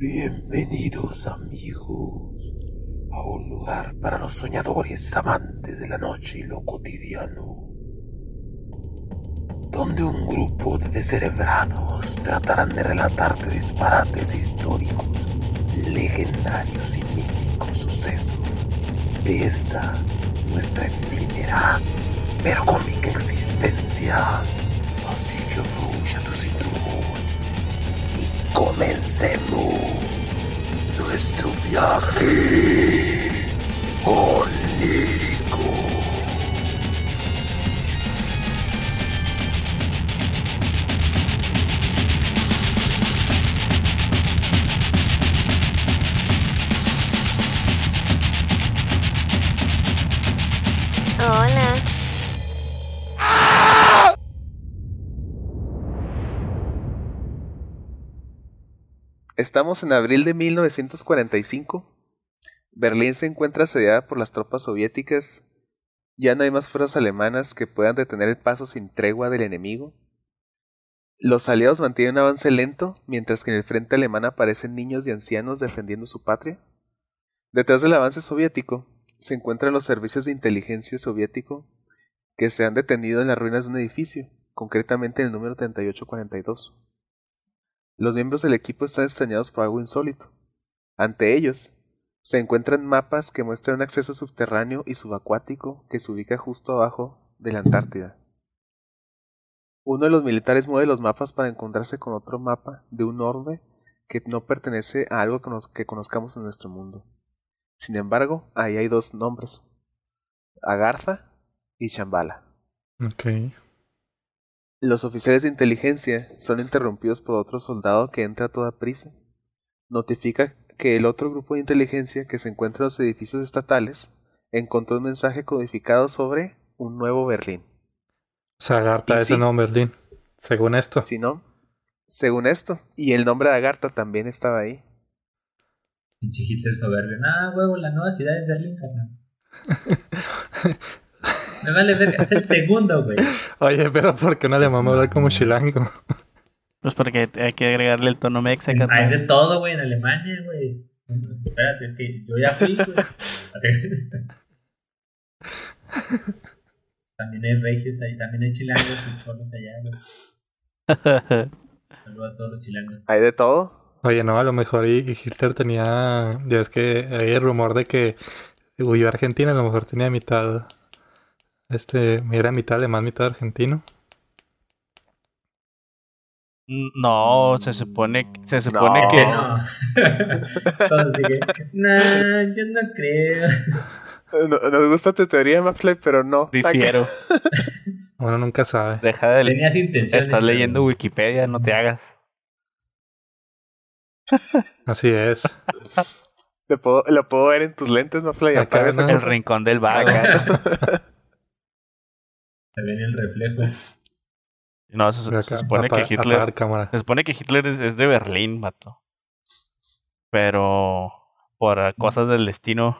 Bienvenidos amigos a un lugar para los soñadores amantes de la noche y lo cotidiano, donde un grupo de descerebrados tratarán de relatarte disparates históricos, legendarios y míticos sucesos de esta nuestra efímera pero cómica existencia. Así que a tu cinturón comencemos nuestro viaje onírico. Estamos en abril de 1945. Berlín se encuentra asediada por las tropas soviéticas. Ya no hay más fuerzas alemanas que puedan detener el paso sin tregua del enemigo. Los aliados mantienen un avance lento, mientras que en el frente alemán aparecen niños y ancianos defendiendo su patria. Detrás del avance soviético se encuentran los servicios de inteligencia soviético que se han detenido en las ruinas de un edificio, concretamente en el número 3842. Los miembros del equipo están extrañados por algo insólito. Ante ellos, se encuentran mapas que muestran un acceso subterráneo y subacuático que se ubica justo abajo de la Antártida. Uno de los militares mueve los mapas para encontrarse con otro mapa de un orbe que no pertenece a algo que, conozcamos en nuestro mundo. Sin embargo, ahí hay dos nombres: Agartha y Shambhala. Los oficiales de inteligencia son interrumpidos por otro soldado que entra a toda prisa. Notifica que el otro grupo de inteligencia que se encuentra en los edificios estatales encontró un mensaje codificado sobre un nuevo Berlín. O sea, Agartha Y es sí. el nombre Berlín. Según esto. Si no, según esto, y el nombre de Agartha también estaba ahí. Pinche Hitler soberbio. Ah, huevo, la nueva ciudad es Berlín, carnal. Me vale ver, es el segundo, güey. Oye, pero ¿por qué un alemán va a hablar como chilango? Pues porque hay que agregarle el tono mexa. Hay de todo, güey, en Alemania, güey. Espérate, es que yo ya fui, güey. También hay regios ahí, también hay chilangos y cholos allá, güey. Saludos a todos los chilangos. ¿Hay de todo? Oye, no, a lo mejor y, y Hitler tenía. Ya es que hay el rumor de que huyó a Argentina, a lo mejor tenía mitad. Este, era mitad alemán, mitad argentino. No, se supone, se supone No. que. No. Que, nah, yo no creo. No- Nos gusta tu teoría, Mapfly, pero no. Difiero. Uno nunca sabe. Deja de Tenías intenciones. Estás leyendo Wikipedia, no te hagas. Así es. Te puedo, lo puedo ver en tus lentes, Mapfly. Acá, ¿no? El rincón del vago. Se ve en el reflejo. No, se, supone que Hitler. Se supone que Hitler es, es de Berlín, mato. Pero por cosas del destino,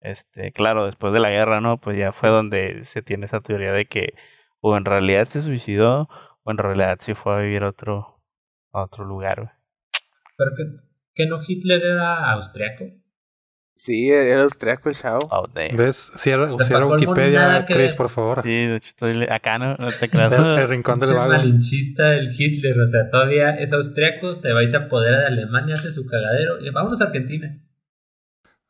este, claro, después de la guerra, ¿no? Pues ya fue donde se tiene esa teoría de que o en realidad se suicidó o en realidad se fue a vivir a otro, a otro lugar. güey. ¿Pero que, que no Hitler era austriaco? Sí, era austriaco el chavo. Oh, damn. ¿Ves? Cierra, O sea, cierra Wikipedia, Chris, por favor. Sí, de hecho estoy acá, ¿no? No te creas. El, el rincón del vago. malinchista el Hitler, o sea, todavía es austriaco, se va y se apodera de Alemania, hace su cagadero y vámonos a Argentina.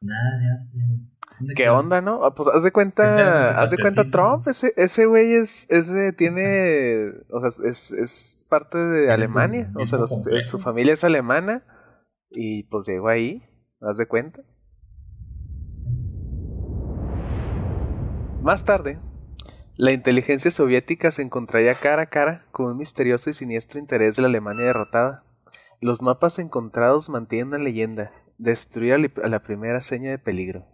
Nada de Austria, güey. ¿Dónde ¿Qué quedó? onda, no? Ah, Pues haz de cuenta, haz de cuenta. Trump, ese, ese güey es, ese tiene, o sea, es, es parte de Alemania, o sea, los- es- su familia es alemana y pues llegó ahí, haz de cuenta. Más tarde, la inteligencia soviética se encontraría cara a cara con un misterioso y siniestro interés de la Alemania derrotada. Los mapas encontrados mantienen una leyenda, destruir a la primera seña de peligro.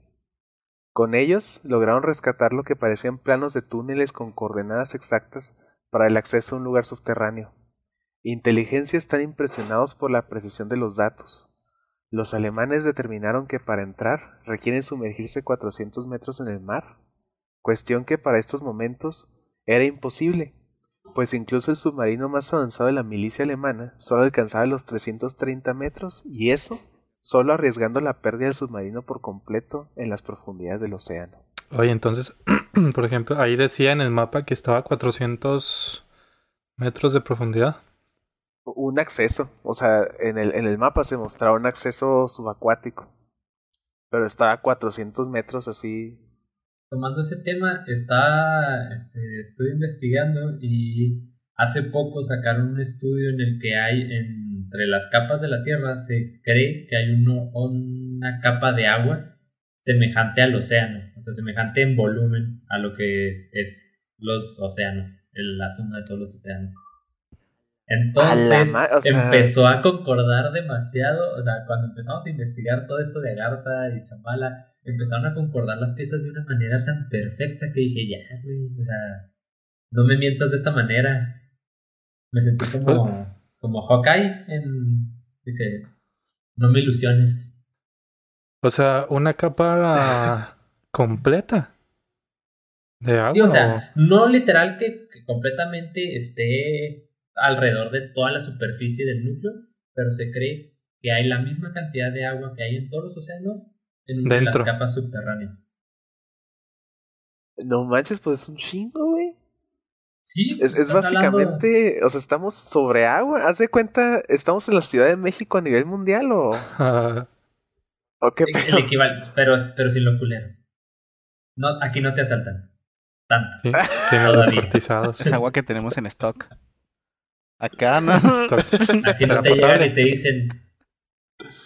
Con ellos lograron rescatar lo que parecían planos de túneles con coordenadas exactas para el acceso a un lugar subterráneo. Inteligencias tan impresionados por la precisión de los datos. Los alemanes determinaron que para entrar requieren sumergirse 400 metros en el mar, cuestión que para estos momentos era imposible, pues incluso el submarino más avanzado de la milicia alemana solo alcanzaba los 330 metros y eso solo arriesgando la pérdida del submarino por completo en las profundidades del océano. Oye, entonces, por ejemplo, ahí decía en el mapa que estaba a 400 metros de profundidad. Un acceso, o sea, en el, en el mapa se mostraba un acceso subacuático, pero estaba a 400 metros así. Tomando ese tema, está, este, estoy investigando y hace poco sacaron un estudio en el que hay entre las capas de la Tierra se cree que hay uno, una capa de agua semejante al océano, o sea, semejante en volumen a lo que es los océanos, el, la suma de todos los océanos. Entonces empezó a concordar demasiado, o sea, cuando empezamos a investigar todo esto de Agartha y Chambala, empezaron a concordar las piezas de una manera tan perfecta que dije, ya, güey, o sea, no me mientas de esta manera. Me sentí como, como Hawkeye en de que no me ilusiones. O sea, una capa completa de agua. Sí, o sea, no literal que, completamente esté alrededor de toda la superficie del núcleo, pero se cree que hay la misma cantidad de agua que hay en todos los océanos en una de las capas subterráneas. No manches, pues es un chingo, güey. Sí, es, es básicamente, o sea, estamos sobre agua. Haz de cuenta, ¿estamos en la Ciudad de México a nivel mundial o...? el, equivalente, pero, pero sin lo culero. No, aquí no te asaltan. Tanto. Sí, Es agua que tenemos en stock. Acá no. Aquí no te llegan y te dicen.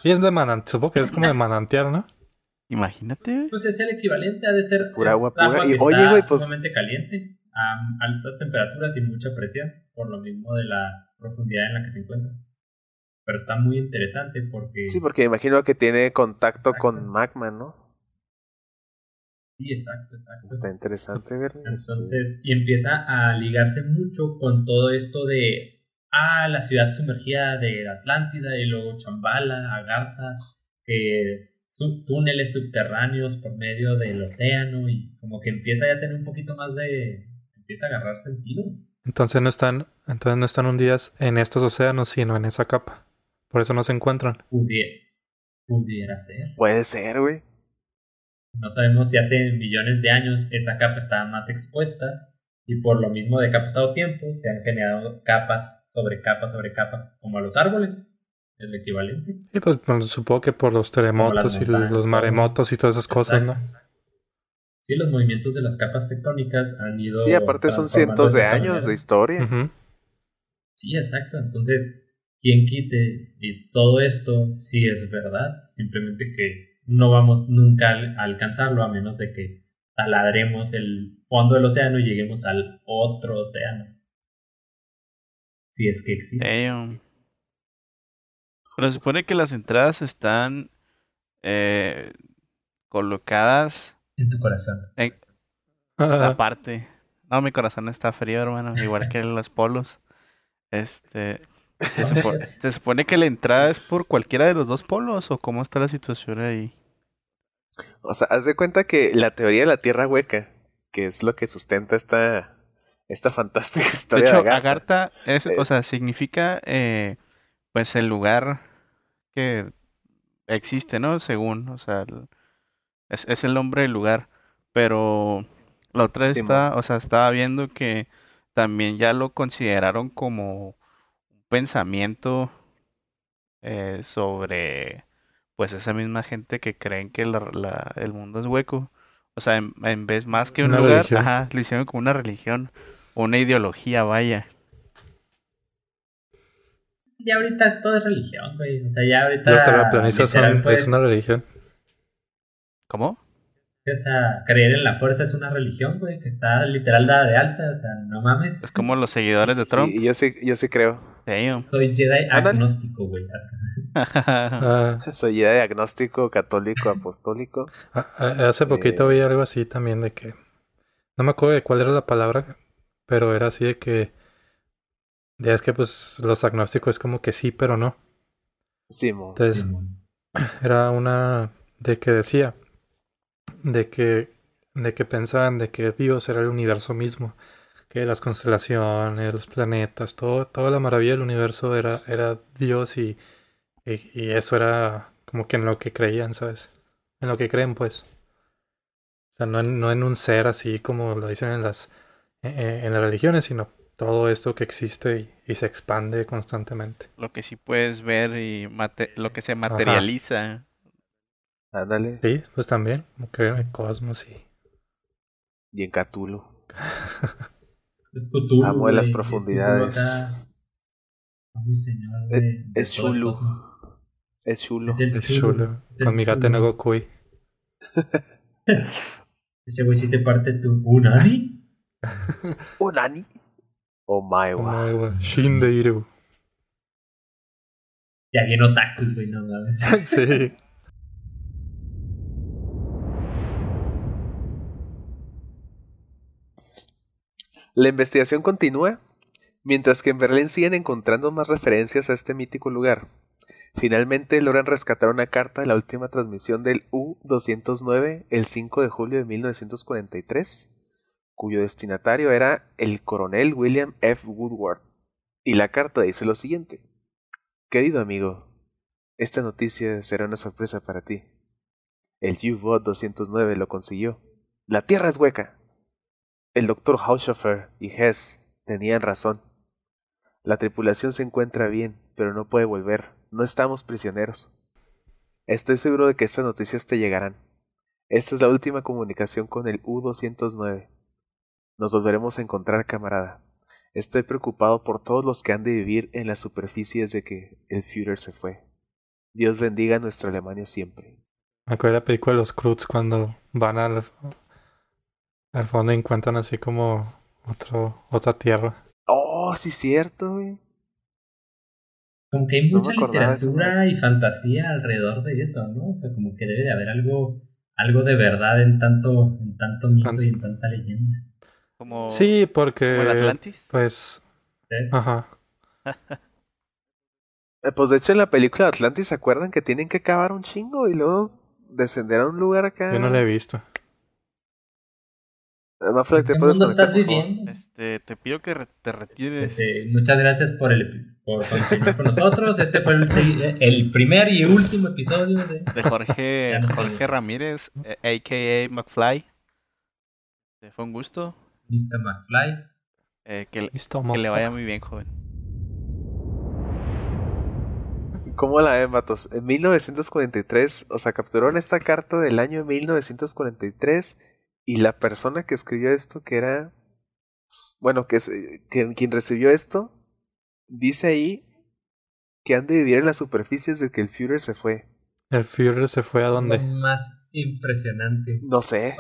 Y es de manantial, supongo que es como de manantial, ¿no? Imagínate. Pues es el equivalente, ha de ser pura agua pura. y, oye, güey, pues. sumamente caliente, a altas temperaturas y mucha presión, por lo mismo de la profundidad en la que se encuentra pero está muy interesante porque... Sí, porque imagino que tiene contacto con magma, ¿no? Sí, exacto, exacto. Está interesante ver. Entonces, y empieza a ligarse mucho con todo esto de, ah, la ciudad sumergida de Atlántida y luego Chambala, Agartha, que túneles subterráneos por medio del océano y como que empieza ya a tener un poquito más de, empieza a agarrar sentido. Entonces no están, entonces no están hundidas en estos océanos, sino en esa capa. Por eso no se encuentran. Pudiera, ser. Puede ser, güey. No sabemos si hace millones de años esa capa estaba más expuesta y por lo mismo de que ha pasado tiempo se han generado capas sobre capa sobre capa, como a los árboles, el equivalente. Y pues, supongo que por los terremotos y los maremotos y todas esas cosas, ¿no? Sí, los movimientos de las capas tectónicas han ido. Sí, aparte son cientos de años de historia. Sí, exacto. Entonces, quien quite y todo esto sí es verdad, simplemente que no vamos nunca a alcanzarlo a menos de que taladremos el fondo del océano y lleguemos al otro océano. Si es que existe. Pero se supone que las entradas están eh, colocadas en tu corazón. En, aparte. No, mi corazón está frío, hermano, igual que los polos. Este, ¿Se supone, que la entrada es por cualquiera de los dos polos o cómo está la situación ahí? O sea, haz de cuenta que la teoría de la Tierra hueca, que es lo que sustenta esta, esta fantástica historia de, hecho, Agartha. es, o sea, significa eh, pues el lugar que existe, ¿no? Según, o sea, es, es el nombre del lugar, pero la otra está, o sea, estaba viendo que también ya lo consideraron como pensamiento eh, sobre pues esa misma gente que creen que la, el mundo es hueco. O sea, en, vez más que un lugar, ajá, lo hicieron como una religión, una ideología, vaya. Ya ahorita todo es religión, güey. O sea, ya ahorita. Los terraplanistas son, es una religión. ¿Cómo? O sea, creer en la fuerza es una religión, güey, que está literal dada de alta, o sea, no mames. Es como los seguidores de Trump. Sí, yo sí, yo sí creo. Soy Jedi agnóstico, güey. Ah. Soy Jedi agnóstico, católico, apostólico. Ah, ah, hace poquito eh, vi algo así también de que... No me acuerdo de cuál era la palabra, pero era así de que... Ya es que pues los agnósticos es como que sí, pero no. Sí, Entonces, era una de que decía de que, de que pensaban de que Dios era el universo mismo, que las constelaciones, los planetas, todo, toda la maravilla del universo era, era Dios y, y, y eso era como que en lo que creían, ¿sabes? En lo que creen, pues. O sea, no en, no en un ser así como lo dicen en las, en, en las religiones, sino todo esto que existe y, y se expande constantemente. Lo que sí puedes ver y mate- lo que se materializa. Ándale. Sí, pues también, como creen en el cosmos y... Y en Cthulhu. Es Cthulhu, Amo las profundidades. Es- chulo. Es chulo. Es chulo. Con mi no Gokui. Ese güey sí te parte tu. ¿Unani? ¿Unani? Oh my wow. Omaewa Shindeiru. Ya bien otakus, güey, no mames. Sí. La investigación continúa, mientras que en Berlín siguen encontrando más referencias a este mítico lugar. Finalmente logran rescatar una carta de la última transmisión del U-209 el 5 de julio de 1943, cuyo destinatario era el coronel William F. Woodward. Y la carta dice lo siguiente. Querido amigo, esta noticia será una sorpresa para ti. El U-Boat 209 lo consiguió. La Tierra es hueca. El doctor Haushofer y Hess tenían razón. La tripulación se encuentra bien, pero no puede volver. No estamos prisioneros. Estoy seguro de que estas noticias te llegarán. Esta es la última comunicación con el U-209. Nos volveremos a encontrar, camarada. Estoy preocupado por todos los que han de vivir en la superficie desde que el Führer se fue. Dios bendiga a nuestra Alemania siempre. Me acuerdo de la película de los Cruz cuando van al, al fondo y encuentran así como otro, otra tierra. Oh, sí, cierto, güey. Como que hay No mucha eso, literatura y fantasía alrededor de eso, ¿no? O sea, como que debe de haber algo, algo de verdad en tanto, en tanto mito y en tanta leyenda. Como, Sí, como el porque Atlantis. pues, ¿eh? ajá. Eh, Pues de hecho en la película de Atlantis se acuerdan que tienen que cavar un chingo y luego descender a un lugar acá. Yo no la he visto. Eh, ¿En te puedes mundo estás viviendo? Este, te pido que re- te retires. Este, muchas gracias por, el, por continuar con nosotros. Este fue el, el primer y último episodio de... de Jorge, Jorge. Ramírez, eh, a.k.a. McFly. Eh, Fue un gusto. Mr. McFly. Eh, que, le- que vaya muy bien, joven. ¿Cómo la ven, vatos? En 1943, o sea, capturaron esta carta del año 1943 y la persona que escribió esto, que era, bueno, que, es, que quien recibió esto, dice ahí que han de vivir en las superficies desde que el Führer se fue. El Führer se fue a Es dónde? lo más impresionante. No sé.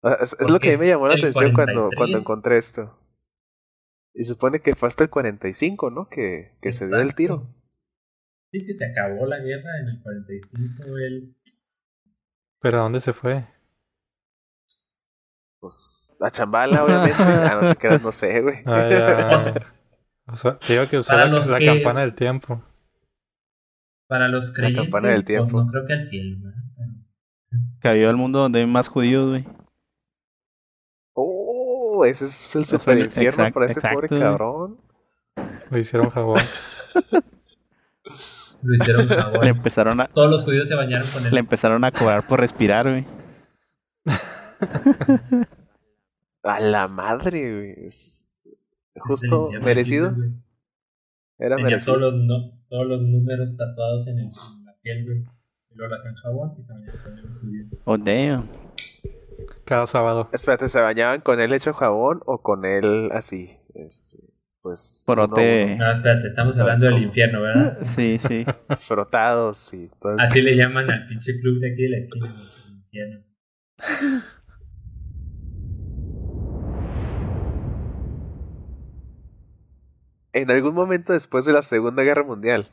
Pues, Es, lo que a mí me llamó la atención cuando, 43. cuando encontré esto. Y supone que fue hasta el 45, ¿no? Que, que se dio el tiro. Sí, que se acabó la guerra en el 45. El... ¿Pero a dónde se fue? Pues, a Chambala, obviamente. ah, no te creas, no sé, güey. Ah. O sea, te digo que usó Para la, la que- campana del tiempo. Para los creyentes, campana del pues tiempo. no creo que al cielo, ¿verdad? Pero- Cayó al mundo donde hay más judíos, güey. Ese es el super es- infierno exact- para ese pobre cabrón. Lo hicieron jabón. Lo hicieron Le favor. empezaron a, Todos los judíos se bañaron con él. le empezaron a cobrar por respirar, güey. A la madre, güey. Es justo el infierno merecido. Era Tenía merecido. todos los, no- todos los números tatuados en, el- en la piel, güey. Y luego lo hacían jabón y se bañaron con judíos. Oh, damn. Cada sábado. Espérate, ¿se bañaban con él hecho jabón o con él así? Este, pues. Uno- No, espérate, estamos ¿Sabes hablando del infierno, ¿verdad? Sí, sí. frotados y todo. Así le llaman al pinche club de aquí de la esquina, el infierno. En algún momento después de la Segunda Guerra Mundial,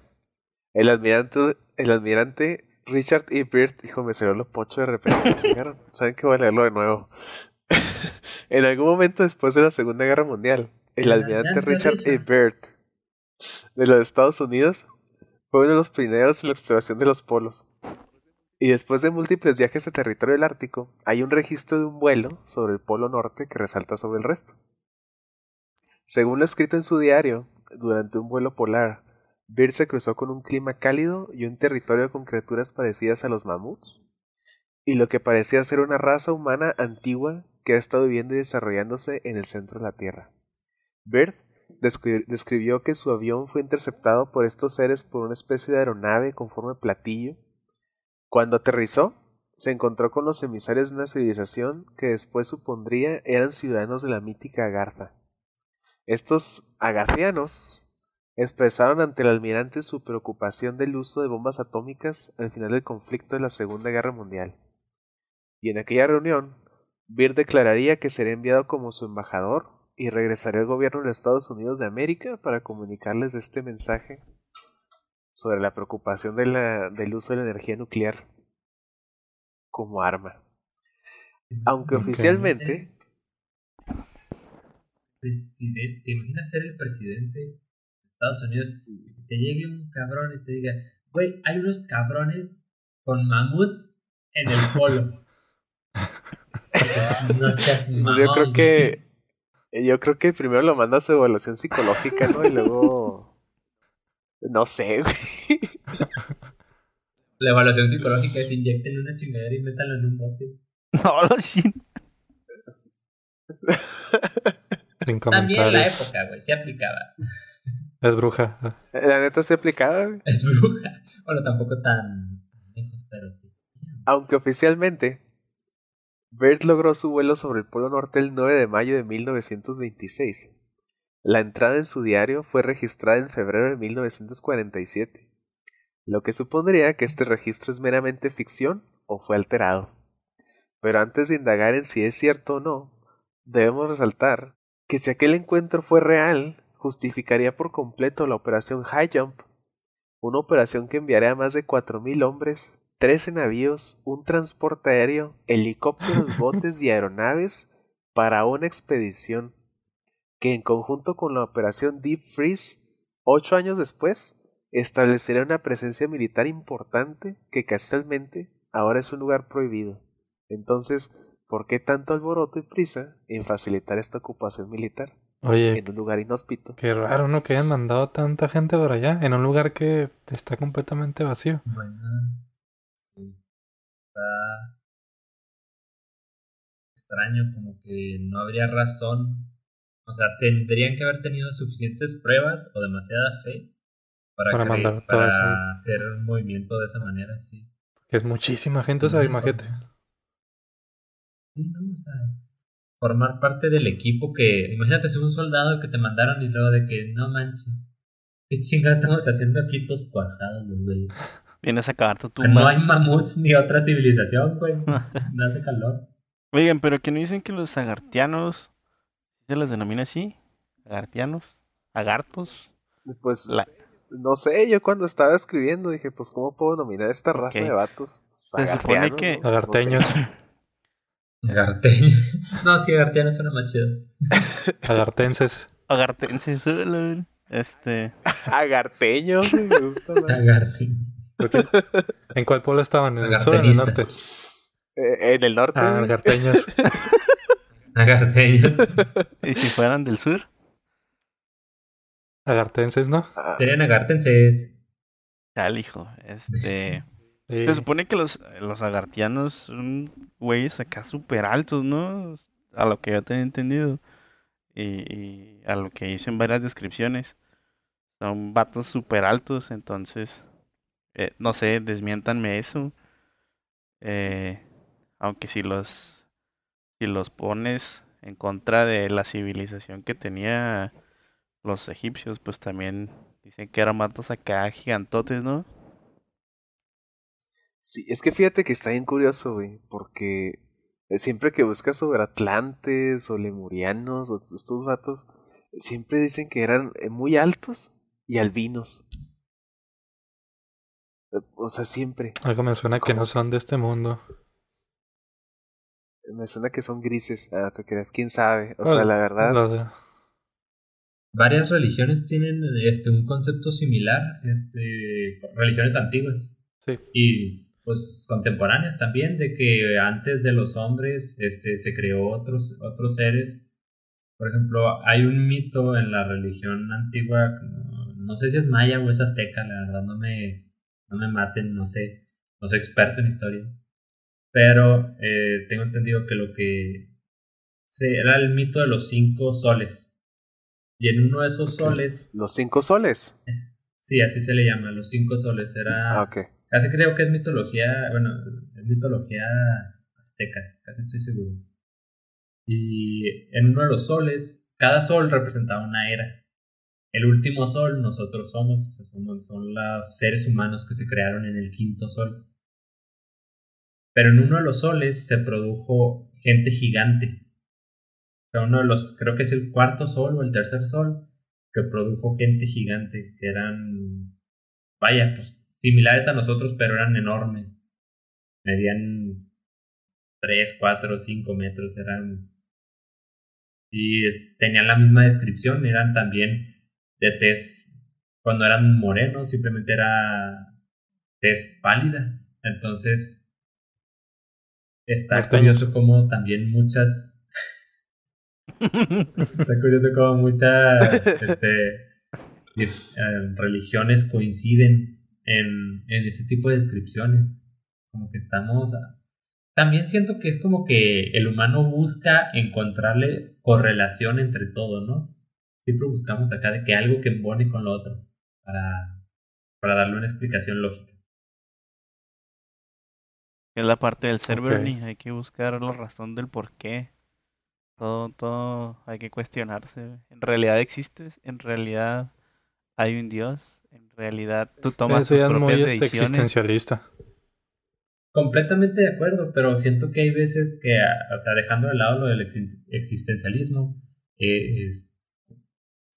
el almirante, el almirante Richard E. Byrd, hijo, me salió lo pocho de repente. Saben que voy a leerlo de nuevo. en algún momento después de la Segunda Guerra Mundial, el El almirante Richard E. Byrd de los Estados Unidos fue uno de los primeros en la exploración de los polos. Y después de múltiples viajes a territorio del Ártico, hay un registro de un vuelo sobre el Polo Norte que resalta sobre el resto. Según lo escrito en su diario, durante un vuelo polar, Beard se cruzó con un clima cálido y un territorio con criaturas parecidas a los mamuts, y lo que parecía ser una raza humana antigua que ha estado viviendo y desarrollándose en el centro de la Tierra. Bird describió que su avión fue interceptado por estos seres por una especie de aeronave con forma de platillo. Cuando aterrizó, se encontró con los emisarios de una civilización que después supondría eran ciudadanos de la mítica Agartha. Estos agarthianos expresaron ante el almirante su preocupación del uso de bombas atómicas al final del conflicto de la Segunda Guerra Mundial. Y en aquella reunión, Beer declararía que sería enviado como su embajador y regresaría al gobierno de Estados Unidos de América para comunicarles este mensaje sobre la preocupación de la, del uso de la energía nuclear como arma. Aunque oficialmente... Presidente, ¿Te imaginas ser el presidente de Estados Unidos y te llegue un cabrón y te diga, güey, hay unos cabrones con mamuts en el polo? no seas mamón, Yo creo que yo creo que primero lo manda a su evaluación psicológica, ¿no? Y luego no sé, güey. La evaluación psicológica es inyectenle una chingadera y métalo en un bote. No, lo chin. Sin También en la época, güey, se aplicaba. Es bruja. La neta se aplicaba, güey. Es bruja. Bueno, tampoco tan lejos, pero sí. Aunque oficialmente, Bert logró su vuelo sobre el Polo Norte el 9 de mayo de 1926. La entrada en su diario fue registrada en febrero de 1947, lo que supondría que este registro es meramente ficción o fue alterado. Pero antes de indagar en si es cierto o no, debemos resaltar que si aquel encuentro fue real, justificaría por completo la operación High Jump, una operación que enviaría a más de 4.000 hombres 13 navíos, un transporte aéreo, helicópteros, botes y aeronaves para una expedición que en conjunto con la operación Deep Freeze, ocho años después, establecería una presencia militar importante que casualmente ahora es un lugar prohibido. Entonces, ¿por qué tanto alboroto y prisa en facilitar esta ocupación militar Oye, en un lugar inhóspito? qué raro, ¿no? Que hayan mandado tanta gente para allá, en un lugar que está completamente vacío. Bueno, sí. Está extraño, como que no habría razón. O sea, tendrían que haber tenido suficientes pruebas o demasiada fe para, Para mandar todo para eso. hacer un movimiento de esa manera, sí. Que es muchísima gente, o sea, imagínate. Sí, ¿no? O sea, formar parte del equipo que. Imagínate ser un soldado que te mandaron y luego de que no manches. ¿Qué chingados estamos haciendo aquí todos cuajados, los güeyes? Vienes a acabar tu Que No tumba. hay mamuts ni otra civilización, güey. No hace calor. Oigan, pero que no dicen que los agartianos se les denomina así, agartianos, agartos. Pues La- no sé, yo cuando estaba escribiendo dije, pues ¿cómo puedo nominar esta raza de vatos? Se supone que- Agarteños. sé. Agarteño. No, sí, Agarteño suena más chido. Agartenses. Agartenses, hola, este, Agarteños, güey, me gusta más. Agarteño. ¿En cuál pueblo estaban? ¿En el sur o en el norte? Eh, en el norte. Ah, agarteños. Agarteño. y si fueran del sur, Agartenses, ¿no? Ah, Serían agartenses. tal hijo, este, Sí. se supone que los, los agartianos son güeyes acá súper altos, ¿no? A lo que yo tenía entendido. Y, y a lo que dicen varias descripciones. Son vatos súper altos, entonces, eh, no sé, desmiéntanme eso. Eh, aunque si los, si los pones en contra de la civilización que tenía los egipcios, pues también dicen que eran vatos acá gigantotes, ¿no? Sí, es que fíjate que está bien curioso, güey, porque siempre que buscas sobre atlantes o lemurianos o estos vatos, siempre dicen que eran eh, muy altos y albinos. Eh, O sea, siempre. Algo me suena que no son de este mundo. Me suena que son grises. Ah, te creas, quién sabe. O Pues, sea, la verdad. Varias religiones tienen este un concepto similar, este religiones antiguas Sí. y pues contemporáneas también de que antes de los hombres este se creó otros otros seres Por ejemplo, hay un mito en la religión antigua, no, no sé si es maya o es azteca, la verdad no me, no me maten, no sé, no soy experto en historia. Pero eh, tengo entendido que lo que se, era el mito de los cinco soles. Y en uno de esos soles, Los cinco soles. sí, así se le llama, los cinco soles, era... Ah, ok. Casi creo que es mitología, bueno, es mitología azteca, casi estoy seguro. Y en uno de los soles, cada sol representaba una era. El último sol nosotros somos, o sea, son los seres humanos que se crearon en el quinto sol. Pero en uno de los soles se produjo gente gigante. O sea, uno de los, creo que es el cuarto sol o el tercer sol, que produjo gente gigante, que eran, vaya, pues similares a nosotros, pero eran enormes. Medían 3, 4, 5 metros, eran... Y tenían la misma descripción, eran también de tez, cuando eran morenos, simplemente era tez pálida. Entonces, está curioso como también muchas... está curioso como muchas este, eh, religiones coinciden en, en ese tipo de descripciones. Como que estamos... a- También siento que es como que el humano busca encontrarle correlación entre todo, ¿no? Siempre buscamos acá de que algo que embone con lo otro para, para darle una explicación lógica. Es la parte del ser, Ok. Bernie. Hay que buscar la razón del por qué. Todo, todo hay que cuestionarse. ¿En realidad existes? ¿En realidad hay un Dios? ¿En realidad tú tomas Eso tus ya es muy propias este, decisiones? existencialista. Completamente de acuerdo, pero siento que hay veces que, o sea, dejando de lado lo del exi- existencialismo, eh, es-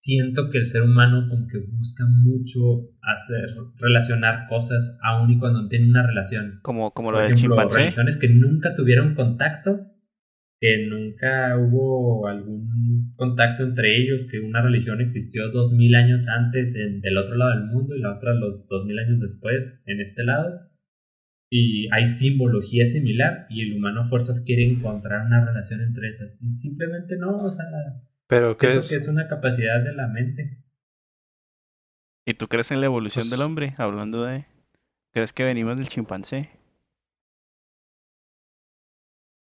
siento que el ser humano como que busca mucho hacer, relacionar cosas aun y cuando no tiene una relación. Como, como Por lo del ejemplo, chimpancé. religiones que nunca tuvieron contacto, que nunca hubo algún contacto entre ellos, que una religión existió dos mil años antes en, del otro lado del mundo y la otra los dos mil años después en este lado. Y hay simbología similar y el humano a fuerzas quiere encontrar una relación entre esas. Y simplemente no, o sea, Pero ¿qué siento es? que es una capacidad de la mente. ¿Y tú crees en la evolución Pues- del hombre? Hablando de... ¿Crees que venimos del chimpancé?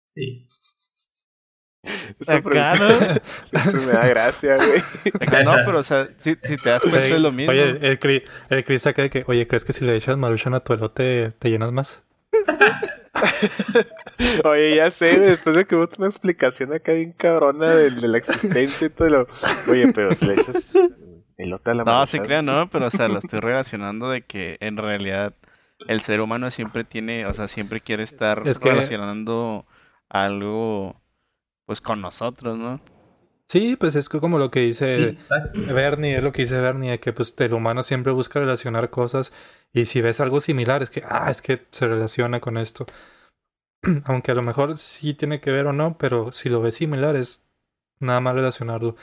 Sí. Esa Acá, pregunta ¿no? siempre me da gracia, güey. Acá no, pero o sea, si, si te das cuenta es lo mismo. Oye, el, Cri- el Chris acá de que, oye, ¿crees que si le echas maruchan a tu elote te llenas más? Oye, ya sé, después de que hubo una explicación acá bien cabrona de, de la existencia y todo lo... Oye, pero si le echas elote a la No, se maruchan- crea, no, pero o sea, lo estoy relacionando de que en realidad el ser humano siempre tiene, o sea, siempre quiere estar Es que- relacionando algo pues con nosotros, ¿no? Sí, pues es que como lo que dice Sí. Bernie, es lo que dice Bernie, de que pues el humano siempre busca relacionar cosas y si ves algo similar es que, ah, es que se relaciona con esto. Aunque a lo mejor sí tiene que ver o no, pero si lo ves similar es nada más relacionarlo.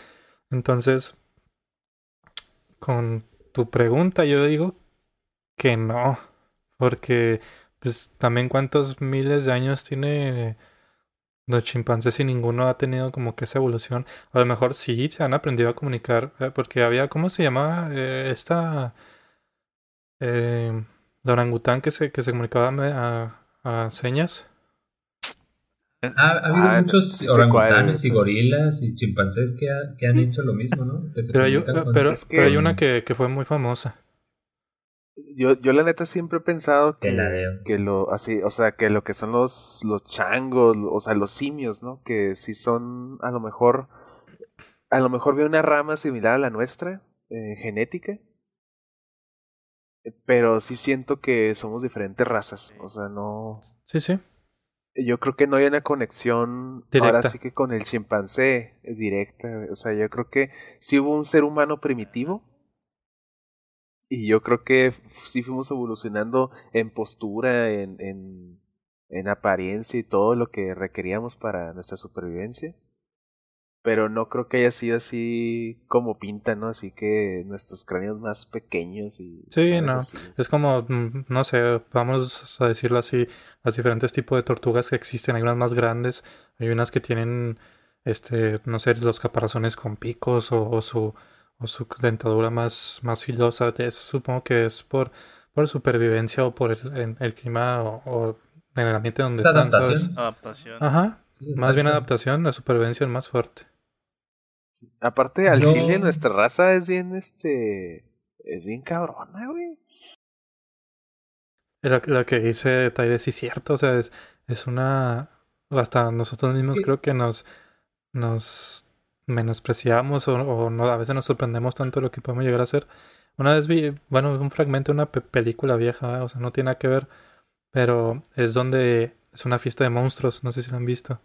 Entonces, con tu pregunta yo digo que no, porque pues también cuántos miles de años tiene los chimpancés y ninguno ha tenido como que esa evolución. A lo mejor sí se han aprendido a comunicar, eh, porque había, ¿cómo se llamaba? Eh, esta... Eh, la orangután que se, que se comunicaba a, a señas. Ha, ha habido Ah, muchos orangutanes cuál. y gorilas y chimpancés que, ha- que han hecho lo mismo, ¿no? Pero hay, pero, Es que- pero hay una que, que fue muy famosa. Yo, yo la neta siempre he pensado que, que lo así, o sea, que lo que son los, los changos, o sea, los simios, ¿no? Que sí son a lo mejor, a lo mejor veo una rama similar a la nuestra, eh, genética, pero sí siento que somos diferentes razas, o sea, no, Sí, sí. yo creo que no hay una conexión Directa. ahora sí que con el chimpancé eh, directa, o sea, yo creo que sí hubo un ser humano primitivo y yo creo que sí fuimos evolucionando en postura, en, en, en apariencia y todo lo que requeríamos para nuestra supervivencia. Pero no creo que haya sido así como pinta, ¿no? Así que nuestros cráneos más pequeños y... Sí, no. así. Es como, mm, no sé, vamos a decirlo así, los diferentes tipos de tortugas que existen. Hay unas más grandes, hay unas que tienen este, no sé, los caparazones con picos o, o su, o su dentadura más, más filosa. Eso supongo que es por, por supervivencia o por el, en- el clima o, o en el ambiente donde Es están, ¿sabes? adaptación. Ajá, Sí, más bien adaptación, la supervivencia es más fuerte. Aparte, al Yo- chile nuestra raza es bien, este... Es bien cabrona, güey. Lo, lo que dice Taide sí es cierto, o sea, es, es una... Hasta nosotros mismos Sí. creo que nos, nos menospreciamos o, a veces nos sorprendemos tanto de lo que podemos llegar a hacer. Una vez vi, bueno, un fragmento de una pe- película vieja, o sea, no tiene nada que ver, pero es donde es una fiesta de monstruos, no sé si la han visto.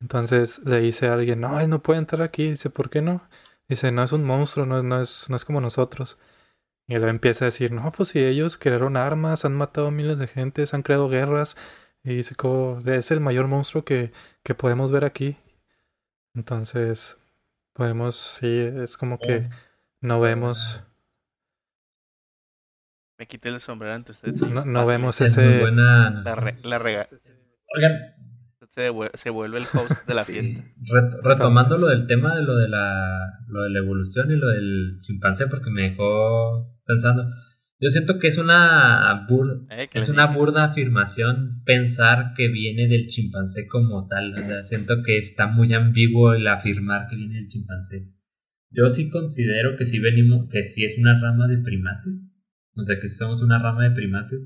Entonces le dice a alguien, no, él no puede entrar aquí. Dice, ¿por qué no? Dice, no es un monstruo, no es, no es, no es como nosotros. Y él empieza a decir, no, pues si ellos crearon armas, han matado a miles de gentes, han creado guerras. Y dice, como, es el mayor monstruo que, que podemos ver aquí. Entonces, podemos, sí, es como que no vemos, Me quité el sombrero ante usted. no, no Basley. vemos ese... buena. La, re- la rega. Oigan, Se, vuelve el host de la Sí. fiesta. Ret- retomando Entonces- lo del tema de lo de la lo de la evolución y lo del chimpancé porque me dejó pensando yo siento que es una bur- Eh, es una burda afirmación pensar que viene del chimpancé como tal o sea, siento que está muy ambiguo el afirmar que viene del chimpancé. Yo sí considero que sí venimos que sí es una rama de primates o sea que somos una rama de primates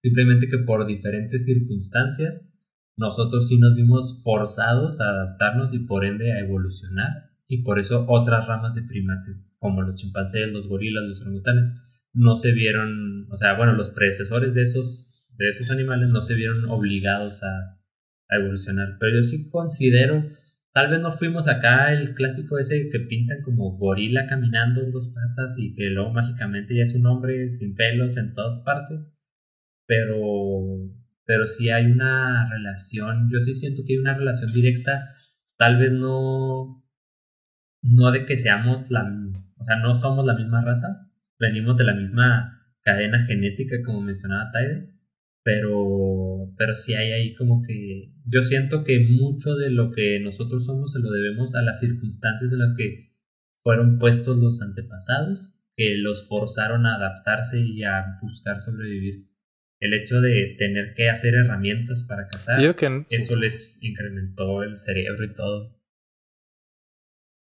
simplemente que por diferentes circunstancias nosotros sí nos vimos forzados a adaptarnos y por ende a evolucionar y por eso otras ramas de primates como los chimpancés, los gorilas, los orangutanes no se vieron, o sea, bueno, los predecesores de esos de esos animales no se vieron obligados a, a evolucionar, pero yo sí considero tal vez no fuimos acá el clásico ese que pintan como gorila caminando en dos patas y que luego mágicamente ya es un hombre sin pelos en todas partes, pero pero sí hay una relación, yo sí siento que hay una relación directa, tal vez no, no de que seamos la, o sea, no somos la misma raza, venimos de la misma cadena genética como mencionaba Tyler, pero, pero sí hay ahí como que, yo siento que mucho de lo que nosotros somos se lo debemos a las circunstancias en las que fueron puestos los antepasados, que los forzaron a adaptarse y a buscar sobrevivir el hecho de tener que hacer herramientas para cazar, que eso les incrementó el cerebro y todo.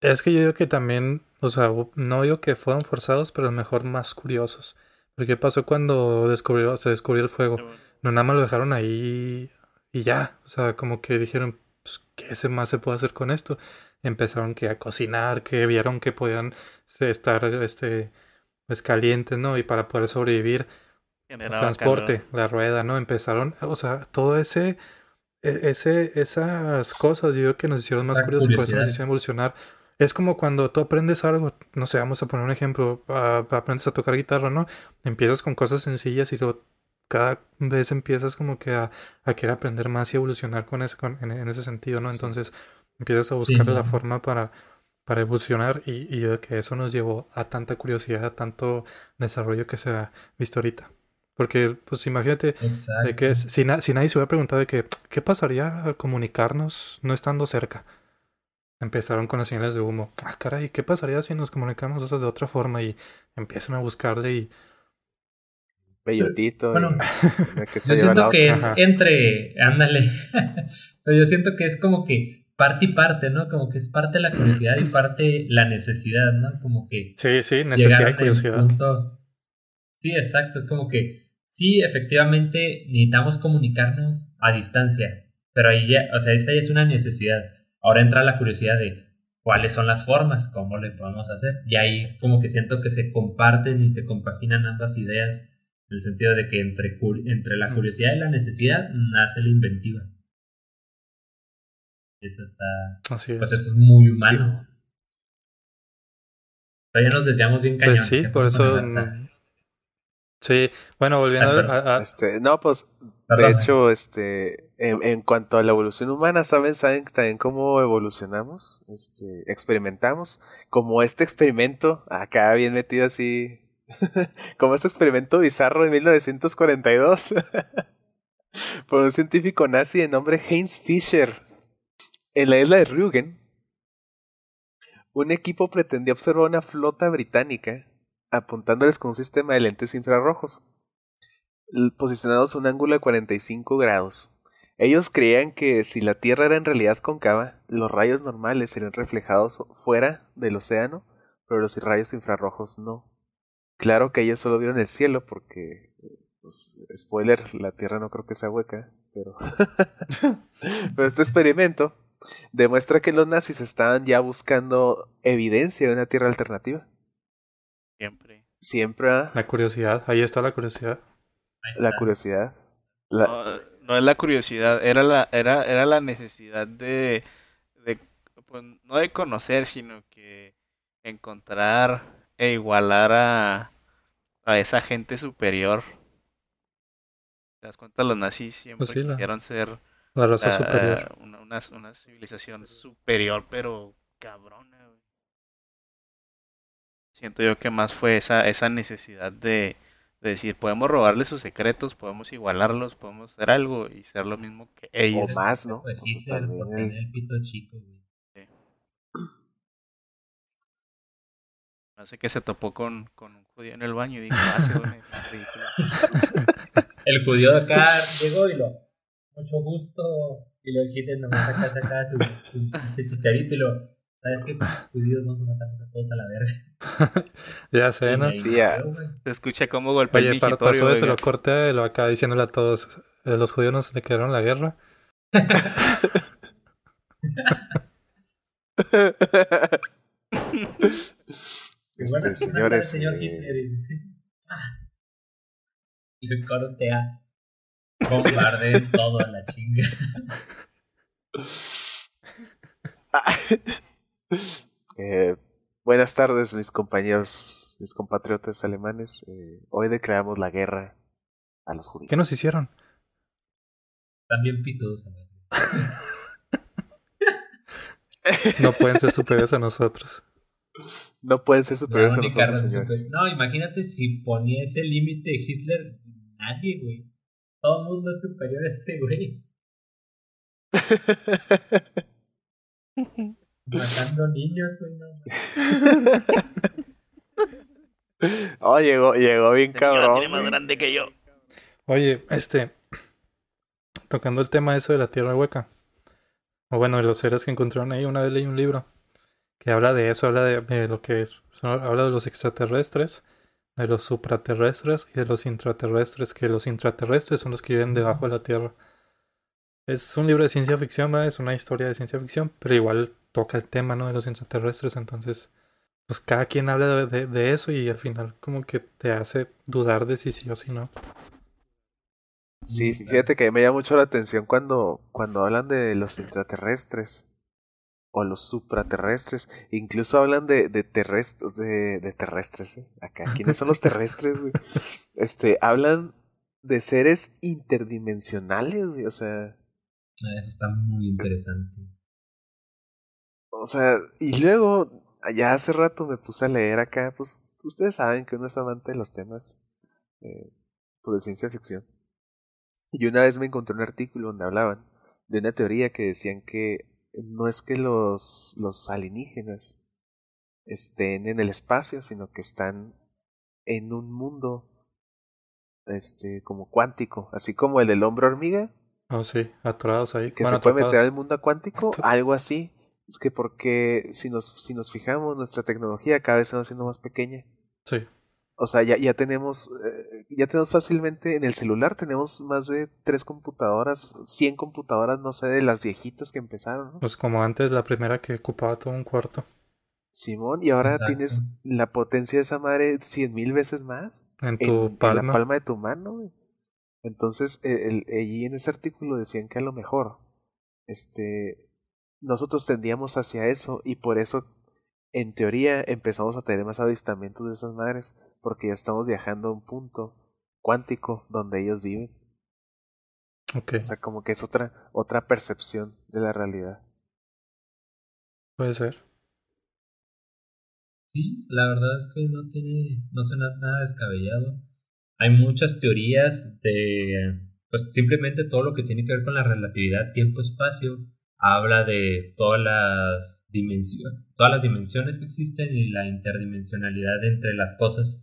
Es que yo digo que también, o sea, no digo que fueron forzados, pero a lo mejor más curiosos. Porque ¿qué pasó cuando descubrió, se descubrió el fuego? No nada más lo dejaron ahí y ya. O sea, como que dijeron, pues, ¿qué se- más se puede hacer con esto? Empezaron que a cocinar, que vieron que podían se- estar, este, pues calientes, ¿no? Y para poder sobrevivir, el Generaba transporte, calor. la rueda, ¿no? Empezaron, o sea, todo ese, e- ese, esas cosas, yo digo que nos hicieron más curiosos eso nos hicieron evolucionar. Es como cuando tú aprendes algo, no sé, vamos a poner un ejemplo, ah, aprendes a tocar guitarra, ¿no? Empiezas con cosas sencillas y luego cada vez empiezas como que a, a querer aprender más y evolucionar con ese, con- en, en ese sentido, ¿no? Entonces empiezas a Sí, buscar la forma para, para evolucionar y, y que eso nos llevó a tanta curiosidad, a tanto desarrollo que se ha visto ahorita. Porque, pues imagínate, Exacto. de que es- si, na- si nadie se hubiera preguntado de que, ¿qué pasaría al comunicarnos no estando cerca? Empezaron con las señales de humo. Ah, caray, ¿qué pasaría si nos comunicamos nosotros de otra forma? Y empiezan a buscarle y... Bellotito. Bueno, y que Yo siento que es Ajá. entre, ándale, pero yo siento que es como que parte y parte, ¿no? Como que es parte la curiosidad y parte la necesidad, ¿no? Como que Sí, sí, necesidad y curiosidad. punto- Sí, exacto, es como que sí, efectivamente necesitamos comunicarnos a distancia, pero ahí ya, o sea, esa ya es una necesidad. Ahora entra la curiosidad de cuáles son las formas, cómo le podemos hacer. Y ahí como que siento que se comparten y se compaginan ambas ideas, en el sentido de que entre, entre la curiosidad y la necesidad nace la inventiva. Eso está, Así pues es. eso es muy humano. Pero ya nos desviamos bien cañón. Pues sí, ¿qué por eso... Sí, bueno, volviendo a- a- a- Este, no, pues, de hecho, este, en, en cuanto a la evolución humana, ¿saben, saben también cómo evolucionamos? Este, experimentamos. Como este experimento, acá bien metido así, como este experimento bizarro de 1942, por un científico nazi de nombre Heinz Fischer. En la isla de Rügen, un equipo pretendía observar una flota británica apuntándoles con un sistema de lentes infrarrojos, posicionados a un ángulo de 45 grados. Ellos creían que si la Tierra era en realidad cóncava, los rayos normales serían reflejados fuera del océano, pero los rayos infrarrojos no. Claro que ellos solo vieron el cielo porque, pues, spoiler, la Tierra no creo que sea hueca, pero... pero este experimento demuestra que los nazis estaban ya buscando evidencia de una Tierra alternativa. Siempre. Siempre. La curiosidad, ahí está la curiosidad. La curiosidad. No, no, es la curiosidad, era la, era, era la necesidad de, de pues, no de conocer, sino que encontrar e igualar a, a esa gente superior. ¿Te das cuenta? Los nazis siempre Pues sí, la- quisieron ser La raza la- superior. Una, una, una civilización superior, pero cabrona. Siento yo que más fue esa, esa necesidad de, de decir, podemos robarle sus secretos, podemos igualarlos, podemos hacer algo y ser lo mismo que O ellos. más, ¿no? Pues O también el- pito chico, güey. No sé que se topó con, con un judío en el baño y dijo, ah, ve ridículo. El judío de acá llegó y lo. Mucho gusto. Y el Hitler nomás saca, saca su, su, su chicharito y lo. ¿Sabes qué? Pinches Judíos vamos a matarnos a todos a la verga. Ya sé, ¿no? Sí, ya. Se escucha cómo golpea el Oye, para mingitorio, pasó eso, lo corté y lo acá diciéndole a todos. eh, Los judíos nos declararon la guerra. Este, señores, el señor eh, Hitler y- Ah. El cortea. Bombardeen todo a la chinga. Eh, buenas tardes, mis compañeros, mis compatriotas alemanes. Eh, hoy declaramos la guerra a los judíos. ¿Qué nos hicieron? También pitos. No pueden ser superiores a nosotros. No pueden ser superiores a nosotros, razón señores. super- No, imagínate si ponía ese límite Hitler, nadie, güey. Todo el mundo es superior a ese güey. Matando niños, güey, no. oh, llegó, llegó bien Este cabrón. tiene más grande que yo. Oye, este. Tocando el tema eso de la tierra hueca. O bueno, de los seres que encontraron ahí, una vez leí un libro que habla de eso, habla de, de lo que es. Habla de los extraterrestres, de los supraterrestres y de los intraterrestres, que los intraterrestres son los que viven debajo de la tierra. Es un libro de ciencia ficción, ¿verdad? es una historia de ciencia ficción, pero igual toca el tema, ¿no? De los intraterrestres, entonces, pues cada quien habla de, de- de eso y al final como que te hace dudar de si sí o si no. Sí, fíjate que me llama mucho la atención cuando, cuando hablan de los intraterrestres o los supraterrestres. Incluso hablan de, de terrestres, de, de terrestres, ¿eh? Acá, ¿quiénes son los terrestres? güey? Este, hablan de seres interdimensionales, güey, o sea, Eso está muy interesante. o sea, y luego, allá hace rato me puse a leer acá, pues, ustedes saben que uno es amante de los temas, eh, pues, de ciencia ficción. Y una vez me encontré un artículo donde hablaban de una teoría que decían que no es que los, los alienígenas estén en el espacio, sino que están en un mundo este como cuántico, así como el del hombre hormiga, Oh, sí, atorados ahí. que Bueno, se puede meter atrapados. al mundo cuántico, algo así. Es que porque si nos, si nos fijamos, nuestra tecnología cada vez se va haciendo más pequeña. Sí, O sea, ya, ya tenemos, eh, ya tenemos fácilmente en el celular, tenemos más de tres computadoras, 100 computadoras, no sé, de las viejitas que empezaron, ¿no? pues como antes la primera que ocupaba todo un cuarto Simón, y ahora Exacto. tienes la potencia de esa madre cien mil veces más en en, tu en palma. la palma de tu mano. güey. Entonces, el- allí en ese artículo decían que a lo mejor, este, nosotros tendíamos hacia eso y por eso, en teoría, empezamos a tener más avistamientos de esas madres, porque ya estamos viajando a un punto cuántico donde ellos viven. Ok, O sea, como que es otra, otra percepción de la realidad. puede ser. Sí, la verdad es que no tiene, no suena nada descabellado. Hay muchas teorías de, pues simplemente todo lo que tiene que ver con la relatividad tiempo-espacio habla de todas las dimensiones, todas las dimensiones que existen y la interdimensionalidad entre las cosas.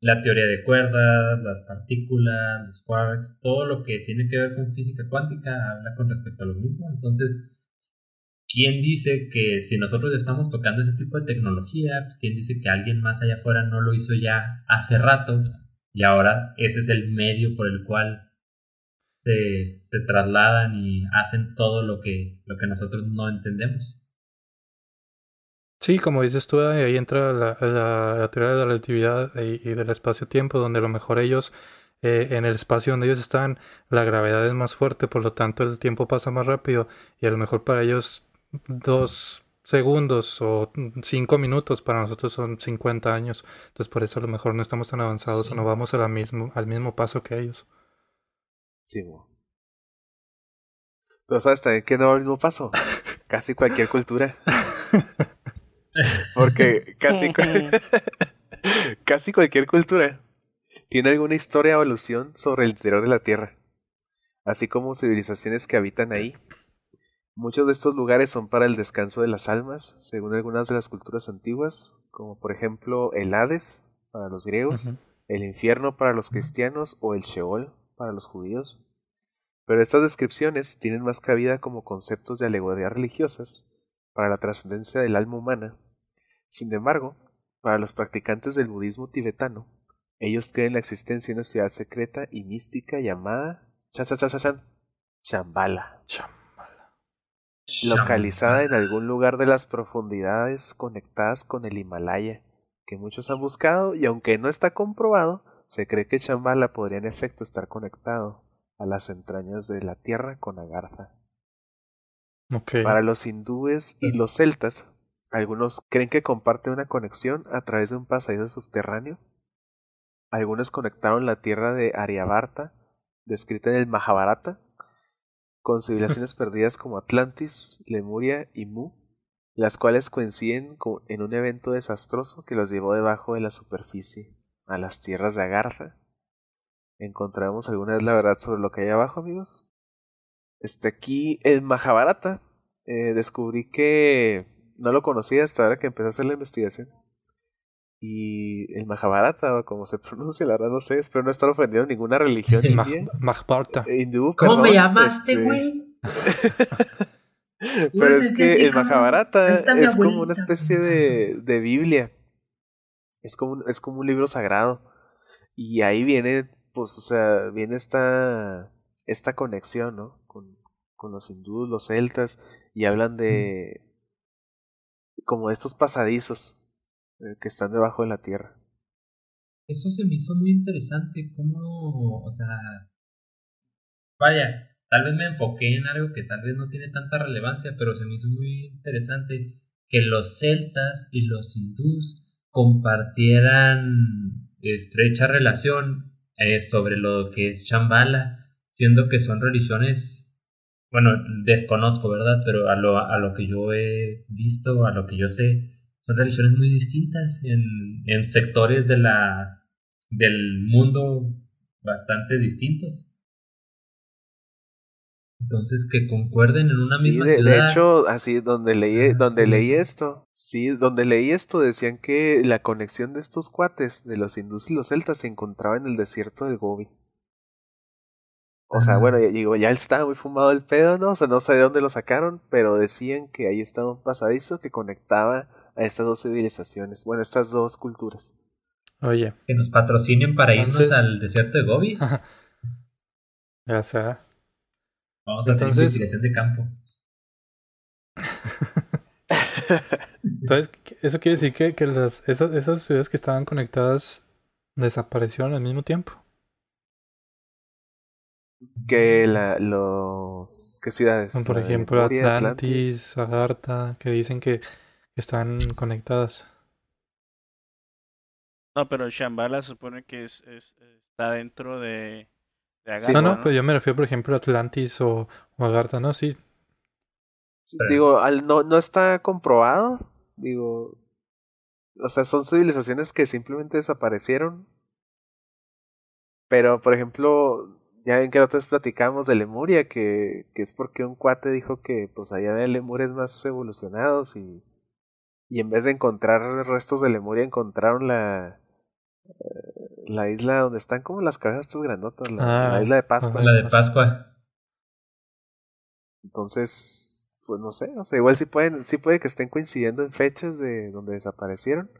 La teoría de cuerdas, las partículas, los quarks, todo lo que tiene que ver con física cuántica habla con respecto a lo mismo. Entonces, ¿quién dice que si nosotros estamos tocando ese tipo de tecnología, pues quién dice que alguien más allá afuera no lo hizo ya hace rato y ahora ese es el medio por el cual se, se trasladan y hacen todo lo que, lo que nosotros no entendemos. Sí, como dices tú, ahí entra la, la, teoría de la relatividad y, del espacio-tiempo, donde a lo mejor ellos, eh, en el espacio donde ellos están, la gravedad es más fuerte, por lo tanto el tiempo pasa más rápido y a lo mejor para ellos dos segundos o cinco minutos para nosotros son 50 años. Entonces por eso a lo mejor no estamos tan avanzados o no vamos a la mismo, al mismo paso que ellos. Sí, Pero sabes también que no va al mismo paso. Casi cualquier cultura. Porque casi, casi cualquier cultura tiene alguna historia o evolución sobre el interior de la Tierra, así como civilizaciones que habitan ahí. Muchos de estos lugares son para el descanso de las almas, según algunas de las culturas antiguas, como por ejemplo el Hades para los griegos, el infierno para los cristianos o el Sheol para los judíos. Pero estas descripciones tienen más cabida como conceptos de alegorías religiosas para la trascendencia del alma humana. Sin embargo, para los practicantes del budismo tibetano, ellos creen la existencia de una ciudad secreta y mística llamada Chambala, localizada en algún lugar de las profundidades conectadas con el Himalaya, que muchos han buscado y aunque no está comprobado, se cree que Chambala podría en efecto estar conectado a las entrañas de la tierra con Agartha. Para los hindúes y los celtas, algunos creen que comparte una conexión a través de un pasadizo subterráneo. Algunos conectaron la tierra de Aryabharta, descrita en el Mahabharata, con civilizaciones perdidas como Atlantis, Lemuria y Mu, las cuales coinciden en un evento desastroso que los llevó debajo de la superficie, a las tierras de Agartha. ¿Encontramos alguna vez la verdad sobre lo que hay abajo, amigos? Este, aquí el Mahabharata, eh, descubrí que no lo conocía hasta ahora que empecé a hacer la investigación. Y el Mahabharata, o como se pronuncia, la verdad no sé, espero no estar ofendiendo ninguna religión india. Mahabharata. Eh, hindú, ¿Cómo me llamaste, este, güey? Pero es que el Mahabharata es como una especie de, de Biblia. Es como, es como un libro sagrado. Y ahí viene, pues, o sea, viene esta, esta conexión, ¿no? Con, con los hindúes, los celtas, y hablan de como estos pasadizos eh, que están debajo de la tierra. Eso se me hizo muy interesante, cómo, o sea, vaya, tal vez me enfoqué en algo que tal vez no tiene tanta relevancia, pero se me hizo muy interesante que los celtas y los hindús compartieran estrecha relación eh, sobre lo que es Chambala siendo que son religiones, bueno, desconozco, ¿verdad? Pero a lo, a lo que yo he visto, a lo que yo sé, son religiones muy distintas en, en sectores de la, del mundo bastante distintos. Entonces que concuerden en una misma de, ciudad. De hecho, así donde leí, donde leí esto, sí, donde leí esto decían que la conexión de estos cuates, de los hindús y los celtas, se encontraba en el desierto del Gobi. O sea, bueno, digo, ya estaba muy fumado el pedo, ¿no? O sea, no sé de dónde lo sacaron, pero decían que ahí estaba un pasadizo que conectaba a estas dos civilizaciones, bueno, estas dos culturas. Oye. Que nos patrocinen para irnos al desierto de Gobi. ya sea. Vamos a hacer investigación de campo. Entonces, eso quiere decir que, que las, esas, esas ciudades que estaban conectadas desaparecieron al mismo tiempo que la, los qué ciudades por ejemplo Atlantis, Agartha que dicen que están conectadas. No pero Shambhala supone que es, está dentro de, Agartha no, no, pero yo me refiero por ejemplo a Atlantis o, o Agartha no sí, digo al, no no está comprobado. Digo o sea son civilizaciones que simplemente desaparecieron. Pero por ejemplo ya ven que nosotros platicamos de Lemuria, que, que es porque un cuate dijo que pues allá había lemures más evolucionados y, y en vez de encontrar restos de Lemuria encontraron la, la isla donde están como las cabezas estas grandotas, la, Ah, la isla de Pascua. La de Pascua. Entonces, pues no sé, o sea, igual sí pueden, sí puede que estén coincidiendo en fechas de donde desaparecieron.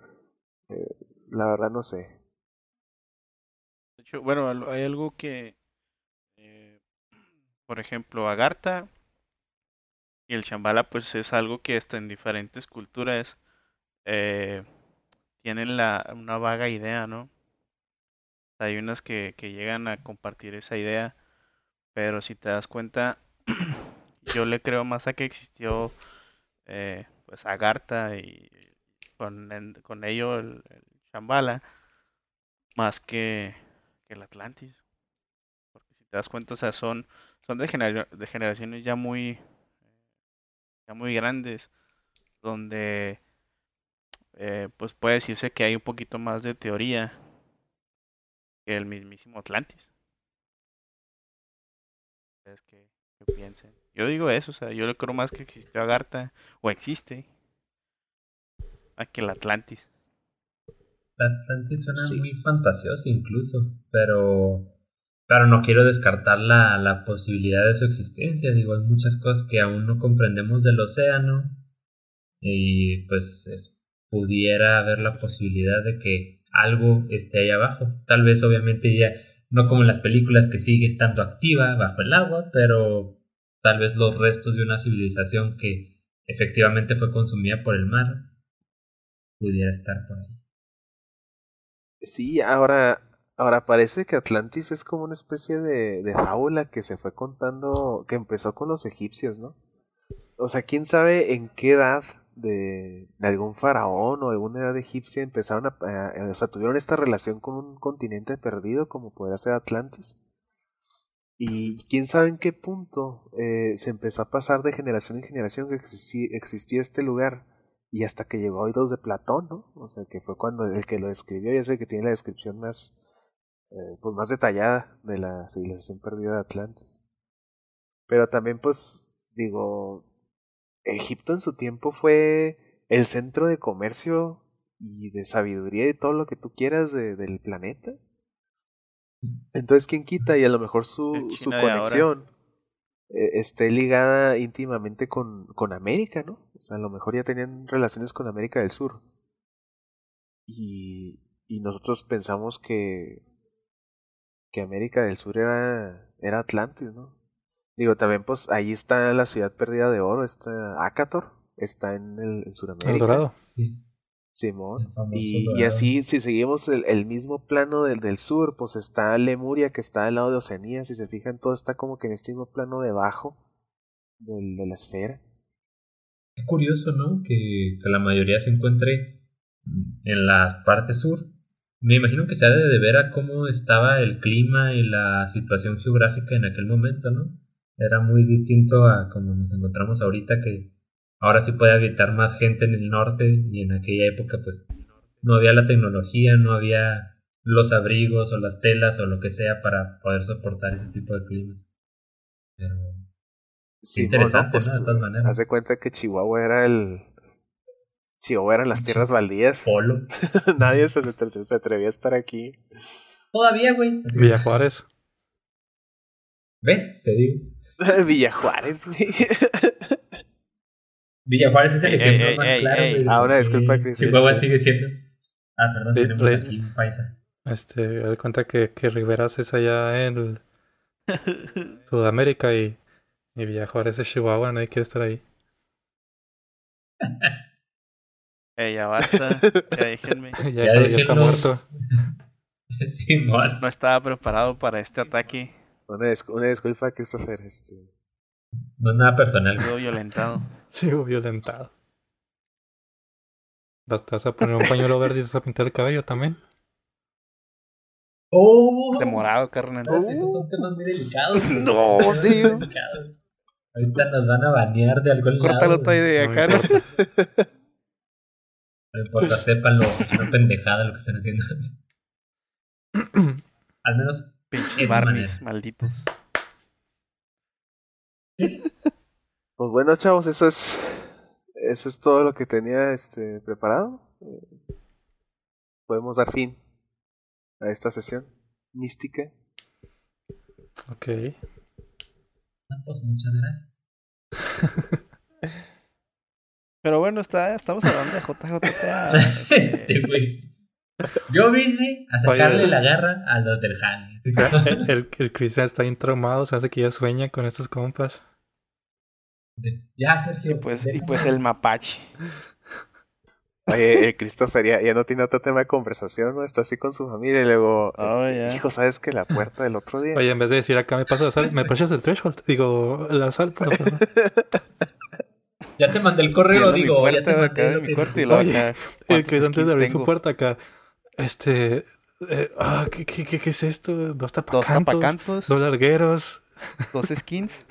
Eh, la verdad no sé. De hecho, bueno, hay algo que, eh, por ejemplo, Agartha y el Shambhala, pues es algo que está en diferentes culturas eh, tienen la, una vaga idea, ¿no? Hay unas que, que llegan a compartir esa idea, pero si te das cuenta, yo le creo más a que existió eh, pues Agartha y con, con ello el, el Shambhala, más que, que el Atlantis. Porque si te das cuenta, o sea, son, son de, genera- de generaciones ya muy, ya muy grandes, donde eh, pues puede decirse que hay un poquito más de teoría que el mismísimo Atlantis. Es que, que piensen. Yo digo eso, o sea, yo le creo más que existió Agartha, o existe, a que el Atlantis. La Atlantis suena Sí. muy fantasioso incluso, pero claro, no quiero descartar la, la posibilidad de su existencia. Digo, hay muchas cosas que aún no comprendemos del océano y pues es- pudiera haber la posibilidad de que algo esté ahí abajo. Tal vez obviamente ya no como en las películas que sigue estando activa bajo el agua, pero tal vez los restos de una civilización que efectivamente fue consumida por el mar pudiera estar por ahí. Sí, ahora, ahora parece que Atlantis es como una especie de, de fábula que se fue contando, que empezó con los egipcios, ¿no? O sea, quién sabe en qué edad de, de algún faraón o alguna edad egipcia empezaron a, o sea, tuvieron esta relación con un continente perdido como podría ser Atlantis. Y quién sabe en qué punto eh, se empezó a pasar de generación en generación que existía este lugar. Y hasta que llegó a oídos de Platón, ¿no? O sea, que fue cuando el que lo describió y es el que tiene la descripción más, eh, pues más detallada de la civilización perdida de Atlantis. Pero también, pues, digo, Egipto en su tiempo fue el centro de comercio y de sabiduría y todo lo que tú quieras de- del planeta. Entonces, ¿quién quita? Y a lo mejor su, conexión eh, esté ligada íntimamente con, con América, ¿no? O sea, a lo mejor ya tenían relaciones con América del Sur. Y, y nosotros pensamos que, que América del Sur era, era Atlantis, ¿no? Digo, también pues ahí está la ciudad perdida de oro, está Acator, está en, el, en Sudamérica. El dorado. Sí. Simón. Y, y así, si seguimos el, el mismo plano del, del sur, pues está Lemuria, que está al lado de Oceanía. Si se fijan, todo está como que en este mismo plano debajo del, de la esfera. Qué curioso, ¿no? Que, que la mayoría se encuentre en la parte sur. Me imagino que se ha de deber a cómo estaba el clima y la situación geográfica en aquel momento, ¿no? Era muy distinto a como nos encontramos ahorita, que ahora sí puede habitar más gente en el norte y en aquella época pues no había la tecnología, no había los abrigos o las telas o lo que sea para poder soportar ese tipo de clima. Pero interesante, ¿no? De todas maneras. Haz de cuenta que Chihuahua era el. Chihuahua eran las tierras baldías. polo. Nadie se, se, se atrevía a estar aquí. Todavía, güey. Villa Juárez. ¿Ves? Te digo. Villa Juárez, güey. Villa Juárez es el ejemplo ey, más ey, claro. ey. Ah, de disculpa, que Chris. Chihuahua Sí. sigue siendo. Ah, perdón, Le- tenemos aquí un paisa. Este, haz de cuenta que, que Riveras es allá en Sudamérica y, y Villa Juárez es Chihuahua, nadie quiere estar ahí. Eh, ya basta, ya déjenme. ya, Ya ya está muerto. No estaba preparado para este ataque. Una, dis- una disculpa, Christopher. Este. No es nada personal. Sido violentado. Sigo violentado. ¿Vas te vas a poner un pañuelo verde y vas a pintar el cabello también? ¡Oh! De morado, carnal. Esos son temas muy delicados. No, tío. delicados. Ahorita nos van a banear de algún Córtalo lado. ahí de No me ¿no? importa. No importa, sépanlo. Es una pendejada lo que están haciendo. Al menos Pinche Es Barneys, manera. malditos. Pues bueno, chavos, eso es eso es todo lo que tenía este preparado. Eh, podemos dar fin a esta sesión mística. Ok. Ah, pues muchas gracias. Pero bueno, está, estamos hablando de JJTA. este, Este güey. Yo vine a sacarle Oye. la garra a los del jale. El, el, el Cristian está bien traumado, se hace que ya sueña con estos compas. Ya, Sergio. y, pues, y pues el mapache. Oye, eh, Christopher ya, ya no tiene otro tema de conversación, ¿no? Está así con su familia y luego, Oh, este, ya. hijo, ¿sabes que la puerta del otro día? Oye, en vez de decir acá me paso la sal, me prestas el threshold. Digo, la sal, por favor. Ya te mandé el correo, mi digo. ya puerta, te mandé acá mi cuarto y luego Oye, acá. ¿cuántos que antes de abrir su puerta acá, este, eh, ah, ¿qué, qué, qué, qué es esto? Dos Dos tapacantos, tapacantos, dos largueros. dos skins,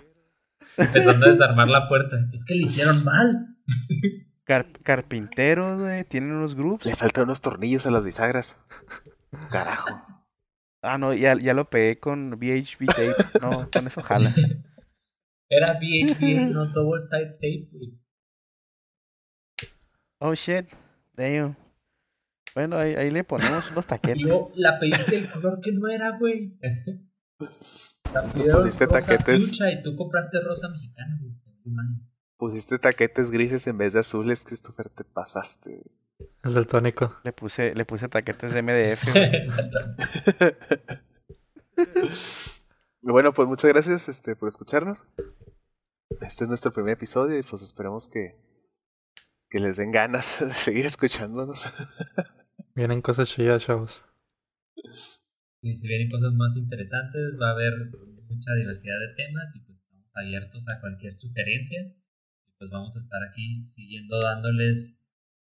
Empezando a desarmar la puerta. Es que le hicieron mal. car- carpinteros, güey. Tienen unos groups. Le faltan unos tornillos a las bisagras. Carajo. Ah, no, ya, ya lo pegué con VHB tape. No, con eso jala. Era VHB, no double side tape, güey. Oh shit. Damn. Bueno, ahí, ahí le ponemos unos taquetes. luego la pediste el color que no era, güey. Pusiste taquetes. y tú compraste rosa mexicana, güey. Pusiste taquetes grises en vez de azules, Christopher, te pasaste. Es del tónico. Le puse, le puse taquetes de MDF. güey. Bueno, pues muchas gracias este, por escucharnos. Este es nuestro primer episodio y pues esperamos que, que les den ganas de seguir escuchándonos. Vienen cosas chidas, chavos. Y si vienen cosas más interesantes, va a haber mucha diversidad de temas y pues estamos abiertos a cualquier sugerencia. Pues vamos a estar aquí siguiendo dándoles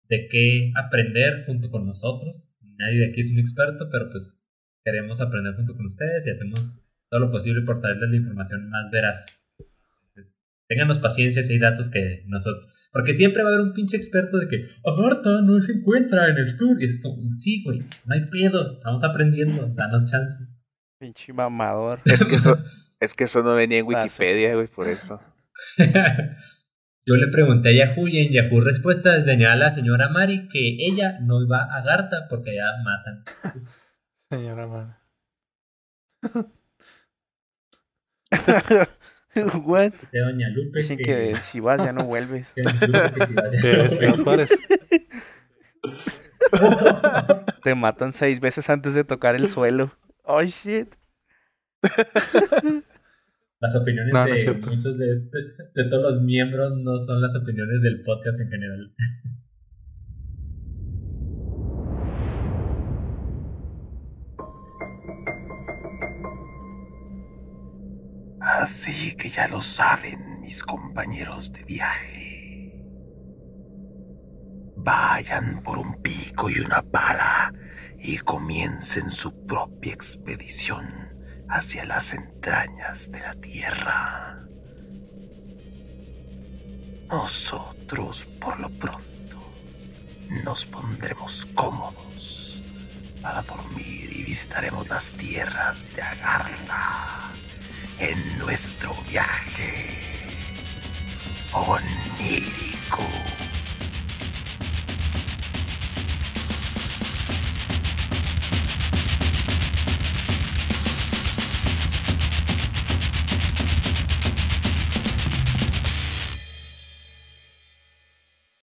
de qué aprender junto con nosotros. Nadie de aquí es un experto, pero pues queremos aprender junto con ustedes y hacemos todo lo posible por traerles la información más veraz. Entonces, ténganos paciencia si hay datos que nosotros... Porque siempre va a haber un pinche experto de que Agartha no se encuentra en el sur. Y es como, sí, güey, no hay pedo, estamos aprendiendo, danos chance. Pinche mamador. Es que eso, es que eso no venía en. Wikipedia, güey, por eso. Yo le pregunté a Yahoo y en Yahoo Respuestas venía la señora Mari que ella no iba a Garta porque allá matan. Señora madre. What? De Doña Lupe Dicen que si vas ya no vuelves. que Doña Lupe que si vas a- Que señor Juárez. Te matan seis veces antes de tocar el suelo. Oh shit. Las opiniones No, no de muchos de, este, de todos los miembros no son las opiniones del podcast en general. Así que ya lo saben mis compañeros de viaje. Vayan por un pico y una pala y comiencen su propia expedición hacia las entrañas de la Tierra. Nosotros, por lo pronto, nos pondremos cómodos para dormir y visitaremos las tierras de Agartha en nuestro viaje onírico.